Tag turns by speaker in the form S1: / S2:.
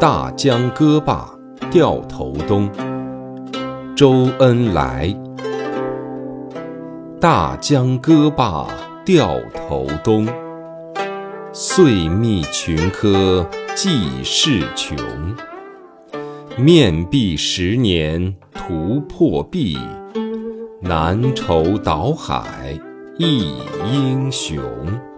S1: 大江歌罢掉头东。周恩来。大江歌罢掉头东。岁密群科济世穷。面壁十年图破壁。难酬蹈海一英雄。